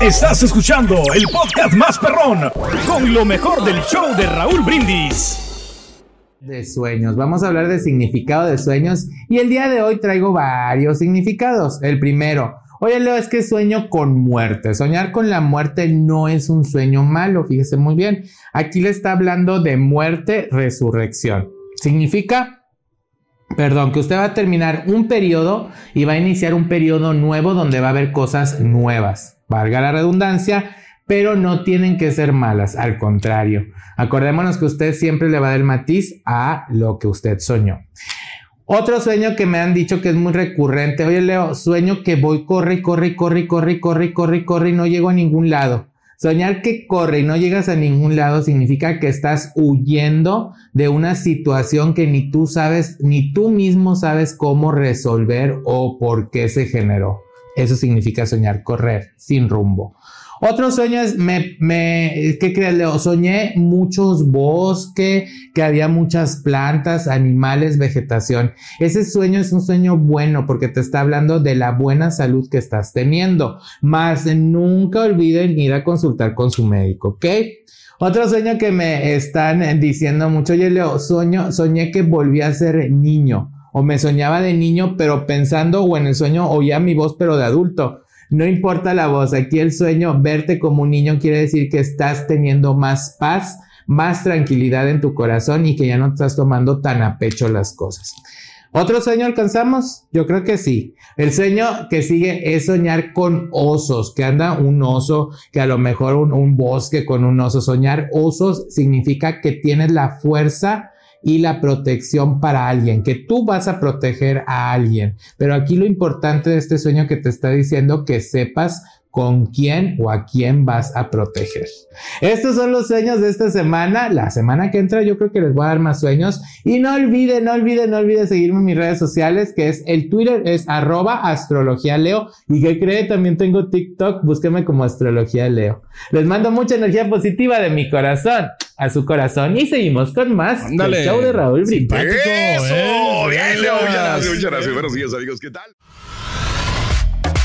Estás escuchando el podcast más perrón con lo mejor del show de Raúl Brindis. De sueños. Vamos a hablar de significado de sueños y el día de hoy traigo varios significados. El primero, Oye, Leo, es que sueño con muerte. Soñar con la muerte no es un sueño malo, fíjese muy bien. Aquí le está hablando de muerte, resurrección. Significa, perdón, que usted va a terminar un periodo y va a iniciar un periodo nuevo donde va a haber cosas nuevas. Valga la redundancia, pero no tienen que ser malas, al contrario. Acordémonos que usted siempre le va a dar el matiz a lo que usted soñó. Otro sueño que me han dicho que es muy recurrente. Oye, Leo, sueño que voy, corre, corre, corre, corre, corre, corre, corre y no llego a ningún lado. Soñar que corre y no llegas a ningún lado significa que estás huyendo de una situación que ni tú sabes, ni tú mismo sabes cómo resolver o por qué se generó. Eso significa soñar correr sin rumbo. Otro sueño es, me, me, ¿qué crees, Leo? Soñé muchos bosques, que había muchas plantas, animales, vegetación. Ese sueño es un sueño bueno porque te está hablando de la buena salud que estás teniendo. Más nunca olviden ir a consultar con su médico, ¿ok? Otro sueño que me están diciendo mucho, oye Leo, sueño, soñé que volví a ser niño o me soñaba de niño, pero pensando o en el sueño oía mi voz, pero de adulto. No importa la voz, aquí el sueño, verte como un niño quiere decir que estás teniendo más paz, más tranquilidad en tu corazón y que ya no estás tomando tan a pecho las cosas. ¿Otro sueño alcanzamos? Yo creo que sí. El sueño que sigue es soñar con osos, que anda un oso, que a lo mejor un, un bosque con un oso. Soñar osos significa que tienes la fuerza y la protección para alguien, que tú vas a proteger a alguien. Pero aquí lo importante de este sueño que te está diciendo que sepas con quién o a quién vas a proteger. Estos son los sueños de esta semana. La semana que entra yo creo que les voy a dar más sueños. Y no olviden, no olviden, no olviden seguirme en mis redes sociales, que es el Twitter, es arroba astrología leo. Y que cree, también tengo TikTok, búsqueme como astrología leo. Les mando mucha energía positiva de mi corazón a su corazón. Y seguimos con más Ándale. el show de Raúl Brindis. Eso, ¿eh? bien, Leo, muchas gracias, Gracias. muchas gracias. Buenos días, amigos, ¿qué tal?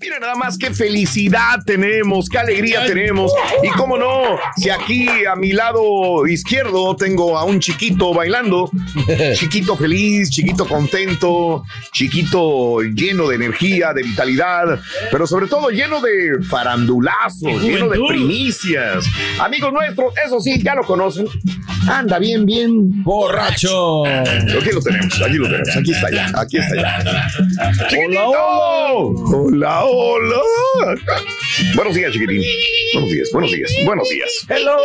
Mira nada más qué felicidad tenemos, qué alegría tenemos. Y cómo no, si aquí a mi lado izquierdo tengo a un chiquito bailando, chiquito feliz, chiquito contento, chiquito lleno de energía, de vitalidad, pero sobre todo lleno de farandulazos, lleno de primicias. Amigos nuestros, eso sí, ya lo conocen. Anda bien, bien. Borracho. Aquí lo tenemos, aquí lo tenemos, aquí está ya, aquí está ya. Hola, hola. Buenos días, chiquitín. Buenos días, buenos días, buenos días. Hello,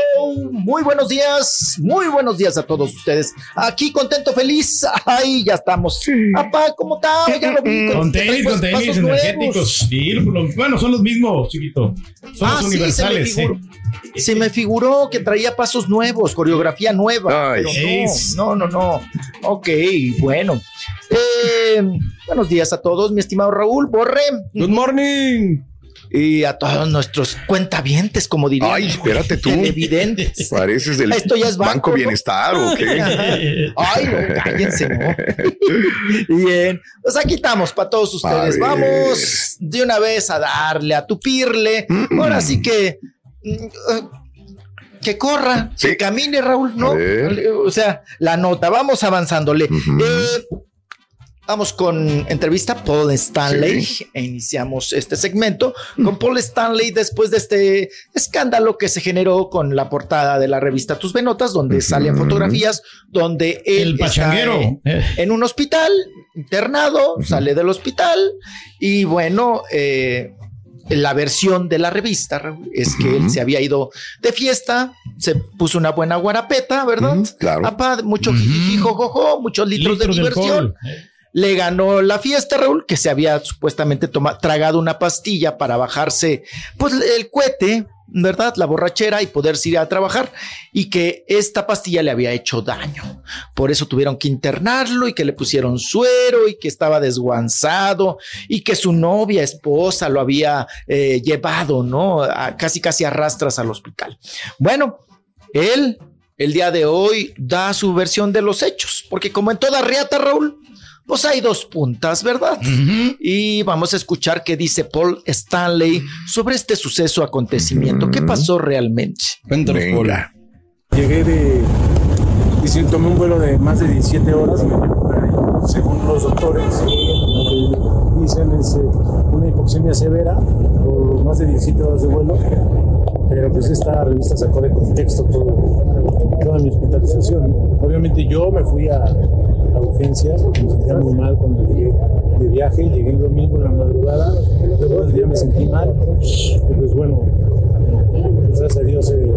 muy buenos días, muy buenos días a todos ustedes. Aquí contento, feliz. Ay, ya estamos. Papá, ¿cómo está? Ya lo vi. Con tenis, con tenis pasos energéticos. Sí, bueno, son los mismos, chiquito. Son Ah, los sí, universales. se me, sí. figuró, se me figuró que traía pasos nuevos, coreografía nueva. Ay. pero no, no, no, no. Ok, bueno. Eh, buenos días a todos, mi estimado Raúl Borre. Good morning. Y a todos nuestros cuentavientes, como dirían. Ay, espérate tú. Televidentes. Pareces del Esto ya es banco, ¿no? Bienestar o qué. Ay, no, cállense, ¿no? Bien, pues aquí estamos para todos ustedes. Vamos de una vez a darle, a tupirle. Mm. Ahora sí que. mm, Que corra, Sí. que camine, Raúl, ¿no? O sea, la nota, vamos avanzándole. Eh, Vamos con entrevista Paul Stanley. E iniciamos este segmento con Paul Stanley después de este escándalo que se generó con la portada de la revista Tus Venotas, donde Ujú. salen fotografías donde él El está pachanguero. en, Eh, en un hospital internado, sale del hospital y bueno, eh, la versión de la revista Raúl, es que él Ujú. se había ido de fiesta, se puso una buena guarapeta, ¿verdad? Ujú, claro. Apá, mucho jijiji, jojojo, muchos litros, litros de diversión. Le ganó la fiesta, Raúl, que se había supuestamente toma- tragado una pastilla para bajarse, pues, el cohete, ¿verdad? La borrachera y poderse ir a trabajar y que esta pastilla le había hecho daño. Por eso tuvieron que internarlo y que le pusieron suero y que estaba desguanzado y que su novia, esposa, lo había eh, llevado, ¿no? A- casi, casi arrastras al hospital. Bueno, él el día de hoy da su versión de los hechos, porque como en toda riata, Raúl, pues hay dos puntas, ¿verdad? ujú. Y vamos a escuchar qué dice Paul Stanley sobre este suceso acontecimiento. ¿Qué pasó realmente? Cuéntanos, Paul. Llegué de. Y sí, tomé un vuelo de más de 17 horas. Según los doctores, lo que dicen es eh, una hipoxemia severa por más de 17 horas de vuelo. Pero pues esta revista sacó de contexto todo, toda mi hospitalización. Obviamente yo me fui a, a urgencias me sentía muy mal cuando llegué de viaje. Llegué el domingo en la madrugada. Luego del día me sentí mal. Y pues bueno, gracias a Dios eh,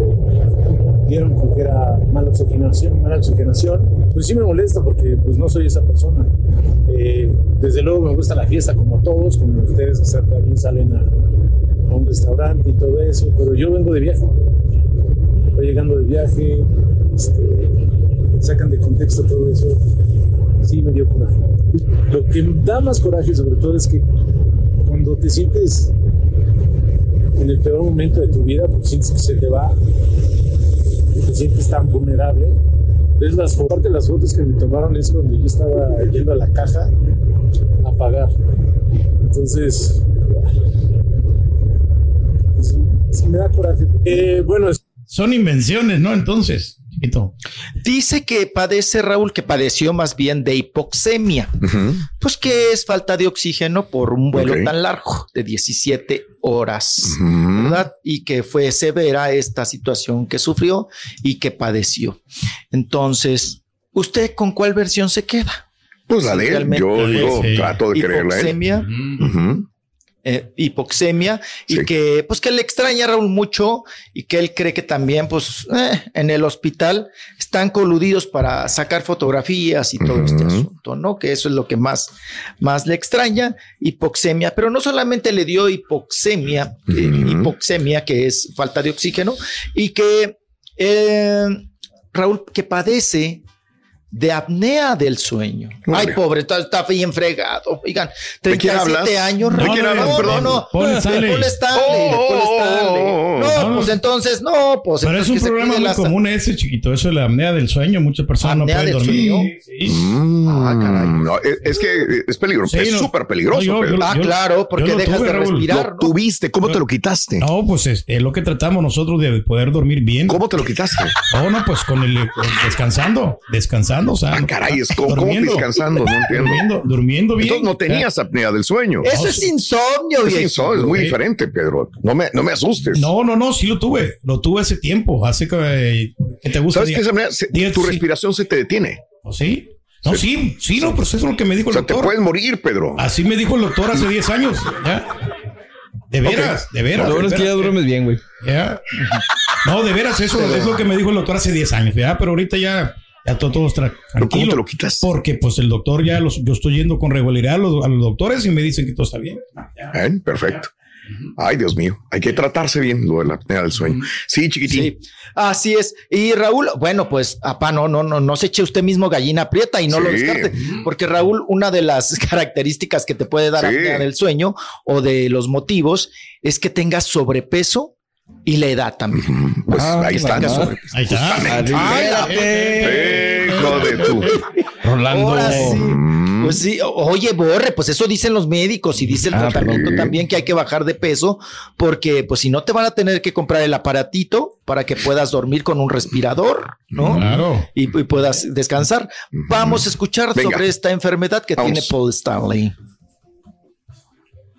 dieron con que era mala oxigenación, mala oxigenación. Pues sí me molesta porque pues no soy esa persona. Eh, desde luego me gusta la fiesta como todos, como ustedes también salen a, a un restaurante y todo eso, pero yo vengo de viaje. Voy llegando de viaje, este, sacan de contexto todo eso. Sí me dio coraje. Lo que da más coraje sobre todo es que cuando te sientes en el peor momento de tu vida, porque sientes que se te va, y te sientes tan vulnerable. Ves las fotos, aparte las fotos que me tomaron es cuando yo estaba yendo a la caja a pagar. Entonces, pues, me da coraje. Eh, bueno, Son invenciones, ¿no? Entonces, Dice que padece Raúl, que padeció más bien de hipoxemia, pues que es falta de oxígeno por un vuelo tan largo de 17 horas. ¿verdad? Y que fue severa esta situación que sufrió y que padeció. Entonces, ¿usted con cuál versión se queda? Pues la de él. Yo sí. trato de creerla. Hipoxemia. Eh, hipoxemia y Sí. que pues que le extraña a Raúl mucho y que él cree que también pues eh, en el hospital están coludidos para sacar fotografías y todo este asunto, ¿no? Que eso es lo que más, más le extraña, hipoxemia, pero no solamente le dio hipoxemia, eh, hipoxemia que es falta de oxígeno y que Raúl que padece de apnea del sueño. Ay, pobre, está, está bien fregado. Oigan, ¿De quién 37 hablas? años. ¿De Raúl. quién No, hablas? no, Perdón. No, Paul Stanley. Stanley, Oh, oh, oh, oh, No, oh. pues entonces, no, pues Pero es un problema muy la- común ese, chiquito. Eso de la apnea del sueño. Muchas personas no pueden dormir. sueño. Sí, sí. Mm, Ah, caray. no, es, es que es peligroso, Sí, es no. súper peligroso. No, yo- Ah, claro, porque dejas tuve, de respirar. Lo ¿no? tuviste, ¿cómo te lo quitaste? No, pues es, es lo que tratamos nosotros de poder dormir bien. ¿Cómo te lo quitaste? No, no, pues con el con- descansando, descansando, o sea, Ah, caray, es como, ¿cómo durmiendo, descansando, no entiendo. durmiendo, durmiendo bien. Entonces no tenías apnea del sueño. Eso es insomnio, Es, viejo. insomnio, es muy diferente, Pedro. No me, no me asustes. No, no, no, sí lo tuve, lo tuve hace tiempo, hace que, que te gusta. ¿Sabes qué? Esa apnea, se- Diez, tu sí. respiración se te detiene. ¿O sí? No, sí, sí, no, pero eso es lo que me dijo O el sea, te doctor. puedes morir, Pedro. Así me dijo el doctor hace 10 años. ¿ya? De veras, de veras. Lo bueno es que ya duermes bien, güey. Ya. No, de veras, eso es lo que me dijo el doctor hace 10 años, ¿verdad? Pero ahorita ya, ya todo, todo está ¿Cómo tranquilo. te lo quitas? Porque pues el doctor ya, los, yo estoy yendo con regularidad a los, a los doctores y me dicen que todo está bien. Bien, perfecto. Ay, Dios mío, hay que tratarse bien lo de la apnea del sueño. Sí, chiquitín. Sí, así es. Y Raúl, bueno, pues, apá, no, no, no, no se eche usted mismo gallina prieta y no lo descarte. Porque Raúl, una de las características que te puede dar Sí. apnea del sueño o de los motivos es que tengas sobrepeso y la edad también. Pues Ah, ahí están. sobre- Ahí está. Espérate. Hijo de tú. Rolando. Ahora sí. Pues sí, oye, Borre, pues eso dicen los médicos y dice el Ah, tratamiento perdón. también que hay que bajar de peso porque pues si no te van a tener que comprar el aparatito para que puedas dormir con un respirador, ¿no? Claro. Y, y puedas descansar. Vamos a escuchar Venga. sobre esta enfermedad que Vamos. tiene Paul Stanley.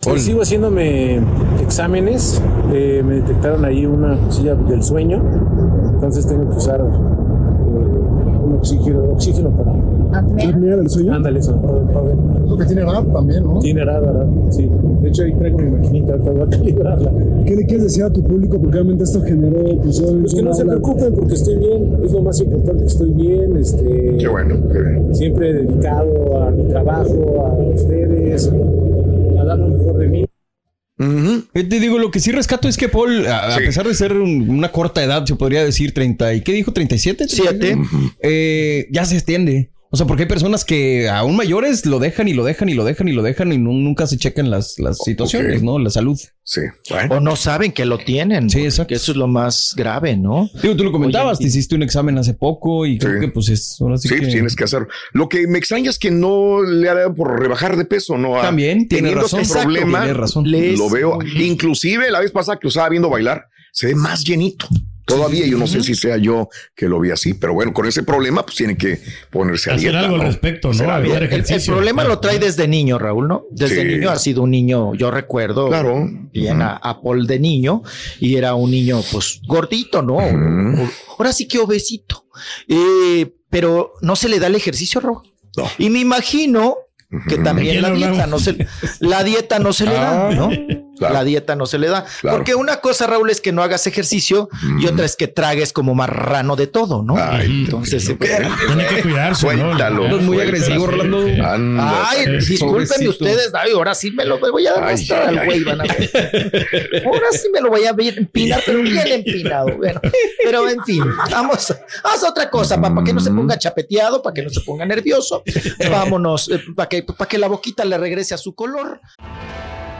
Pues sigo haciéndome exámenes. eh, me detectaron ahí una cosilla del sueño. Entonces tengo que usar eh, un oxígeno, oxígeno para. ¿Apnea del sueño? Ándale, eso. Lo que tiene RAP también, ¿no? Tiene radar, sí. De hecho, ahí traigo mi maquinita, ahorita voy a calibrarla. ¿Qué le quieres decir a tu público? Porque obviamente esto generó pues, Pues que no se preocupen porque estoy bien, es lo más importante estoy bien, este, Qué bueno, qué bien. siempre dedicado a mi trabajo, a ustedes, a Te digo, lo que sí rescato es que Paul, a, pesar de ser un- una corta edad, se podría decir 30, ¿y qué dijo? ¿37? Siete. Eh, ya se extiende. O sea, porque hay personas que aún mayores lo dejan y lo dejan y lo dejan y lo dejan y nunca se checan las, las situaciones. ¿no? La salud. Sí, bueno. O no saben que lo tienen. Sí, exacto. eso es lo más grave, ¿no? Digo, tú lo comentabas, Oye, te hiciste un examen hace poco y creo que pues es ahora sí, Sí, que... pues tienes que hacerlo. Lo que me extraña es que no le ha dado por rebajar de peso, ¿no? También, tiene teniendo razón. este Exacto, problema, tiene razón. Les- lo veo. Inclusive la vez pasada que lo estaba viendo bailar, se ve más llenito. Todavía yo no sé si sea yo que lo vi así, pero bueno, con ese problema pues tiene que ponerse a Hacer dieta. algo al respecto, ¿no? Hacer algo. Hacer El, problema Claro. lo trae desde niño, Raúl, ¿no? Desde Sí. niño ha sido un niño, yo recuerdo Claro. bien a, a Paul de niño y era un niño pues gordito, ¿no? Ahora sí que obesito. Eh, pero no se le da el ejercicio, Raúl. No. Y me imagino que ¿De también la dieta no se la dieta no se le da, Ah, ¿no? claro. La dieta no se le da. Claro. Porque una cosa, Raúl, es que no hagas ejercicio y otra es que tragues como marrano de todo, ¿no? Ay, Entonces, ¿qué? Tiene que cuidarse, ¿no? Muy agresivo, Rolando. Anda. Ay, sí, discúlpenme pobrecito. ustedes, ay, ahora sí me lo voy a dar hasta al güey, van a ver. Ahora sí me lo voy a empinar, pero bien empinado. Bueno, pero en fin, vamos, haz otra cosa, para que no se ponga chapeteado, para que no se ponga nervioso. Vámonos, para que, para que la boquita le regrese a su color.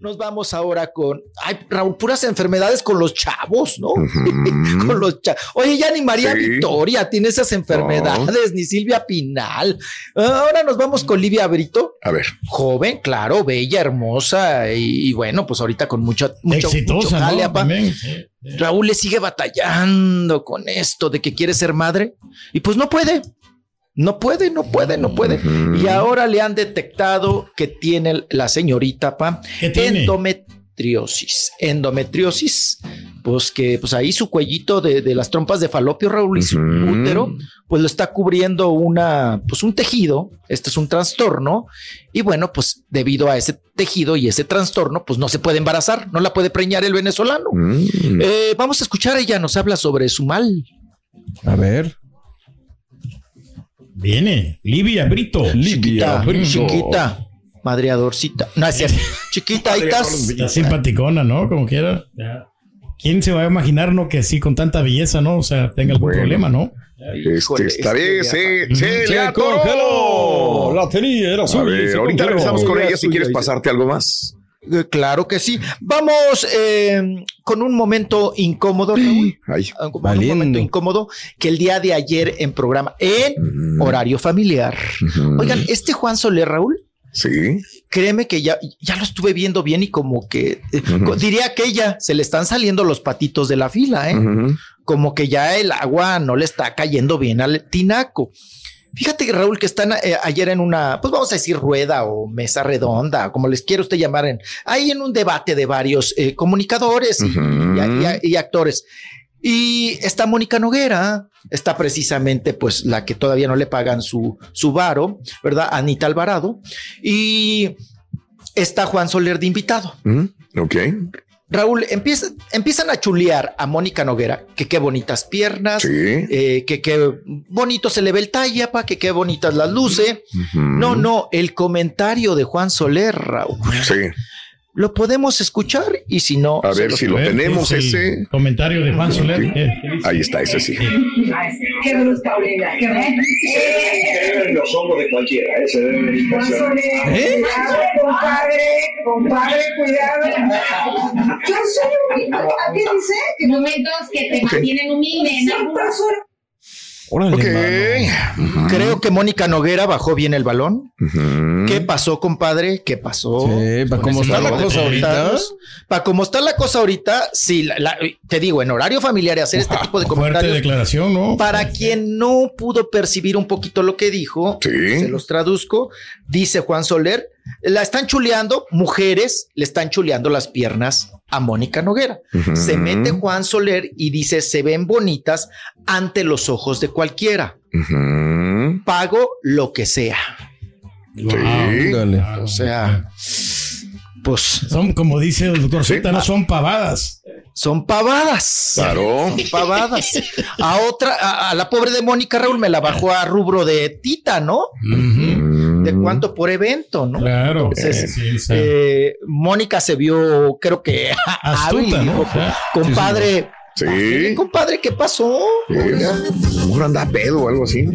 Nos vamos ahora con, ay, Raúl, puras enfermedades con los chavos, ¿no? con los chavos. Oye, ya ni María Sí. Victoria tiene esas enfermedades, ni Silvia Pinal. Ahora nos vamos con Livia Brito. A ver. Joven, claro, bella, hermosa y, y bueno, pues ahorita con mucho, mucho, Exitosa, mucho jale, ¿no? apa. También, sí. Raúl le sigue batallando con esto de que quiere ser madre y pues no puede. No puede, no puede, no puede. Y ahora le han detectado que tiene la señorita pa ¿Qué tiene? endometriosis. Endometriosis, pues que pues ahí su cuellito de, de las trompas de falopio, Raúl, y su útero, pues lo está cubriendo una, pues un tejido. Este es un trastorno. Y bueno, pues debido a ese tejido y ese trastorno, pues no se puede embarazar, no la puede preñar el venezolano. Mm. Eh, vamos a escuchar, ella nos habla sobre su mal. A ver. Viene. Livia Brito. Chiquita, chiquita. Madreadorcita. No, es cierto. Chiquita, ahí estás. Está simpaticona, ¿no? Como quiera. Ya. ¿Quién se va a imaginar, no? Que sí, con tanta belleza, ¿no? O sea, tenga algún problema, ¿no? Este, esta vez se, se Se le atoró. congeló. La tenía, era A suya ahorita regresamos con ella si quieres pasarte algo más. Eh, Claro que sí. Vamos eh, con un momento incómodo, Raúl. Ay. Un, un momento incómodo que el día de ayer en programa, en horario familiar. Oigan, este Juan Soler, Raúl. Sí. Créeme que ya, ya lo estuve viendo bien y como que eh, diría que ella se le están saliendo los patitos de la fila, ¿eh? Como que ya el agua no le está cayendo bien al tinaco. Fíjate que Raúl, que están eh, ayer en una, pues vamos a decir rueda o mesa redonda, como les quiera usted llamar, en, ahí en un debate de varios eh, comunicadores y, y- y- y actores. Y está Mónica Noguera, está precisamente pues la que todavía no le pagan su, su varo, ¿verdad? Anita Alvarado. Y está Juan Soler de invitado. Mm, Ok. Raúl, empieza, empiezan a chulear a Mónica Noguera, que qué bonitas piernas, eh, que qué bonito se le ve el talla, pa, que qué bonitas las luces. No, no, el comentario de Juan Soler, Raúl. Sí. Lo podemos escuchar y si no... A se ver si lo tenemos es ese. Comentario de Juan Soler. Sí. Ahí está, ese sí. Qué brusca Aurelia, qué en los hombros de cualquiera, ¿eh? Se debe venir Juan Soler, ¿Eh? compadre, compadre, cuidado. Yo soy un- ¿a qué dice? Que momentos que te mantienen humilde, ¿no? Siempre soy Ok. Creo que Mónica Noguera bajó bien el balón. ¿Qué pasó, compadre? ¿Qué pasó? Sí, pa' Con cómo está la cosa ahorita. Para cómo está la cosa ahorita, sí, la- la- te digo, en horario familiar y hacer este tipo de Fuerte comentarios. declaración, ¿no? Para quien no pudo percibir un poquito lo que dijo, se los traduzco, dice Juan Soler, la están chuleando, mujeres le están chuleando las piernas a Mónica Noguera. Se mete Juan Soler y dice, se ven bonitas ante los ojos de cualquiera. Pago lo que sea. O sea, pues... Son, como dice el doctor Z, no son pavadas. Son pavadas. Claro. Son pavadas. A otra, a, a la pobre de Mónica Raúl me la bajó a rubro de Tita, ¿no? De cuánto por evento, ¿no? Claro. Entonces, Sí, sí. eh, Mónica se vio, creo que hábil Astuta, ¿no? dijo, Ajá. compadre. Sí. "Ándale, Compadre, ¿qué pasó? Mejor anda pedo o algo así.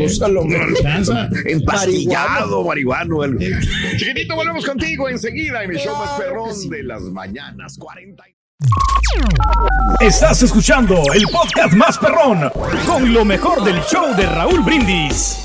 Cansa. Empastillado, marihuano. algo. Chiquitito, volvemos contigo enseguida en el show más perrón de las mañanas. 40. Estás escuchando el podcast más perrón con lo mejor del show de Raúl Brindis.